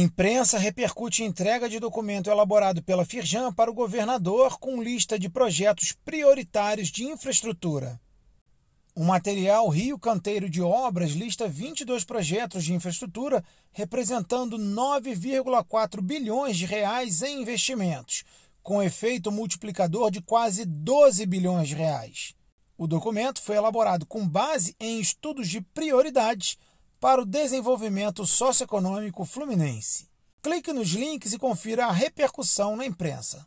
Imprensa repercute entrega de documento elaborado pela Firjan para o governador com lista de projetos prioritários de infraestrutura. O material Rio Canteiro de Obras lista 22 projetos de infraestrutura representando 9,4 bilhões de reais em investimentos, com efeito multiplicador de quase 12 bilhões de reais. O documento foi elaborado com base em estudos de prioridades para o desenvolvimento socioeconômico fluminense. Clique nos links e confira a repercussão na imprensa.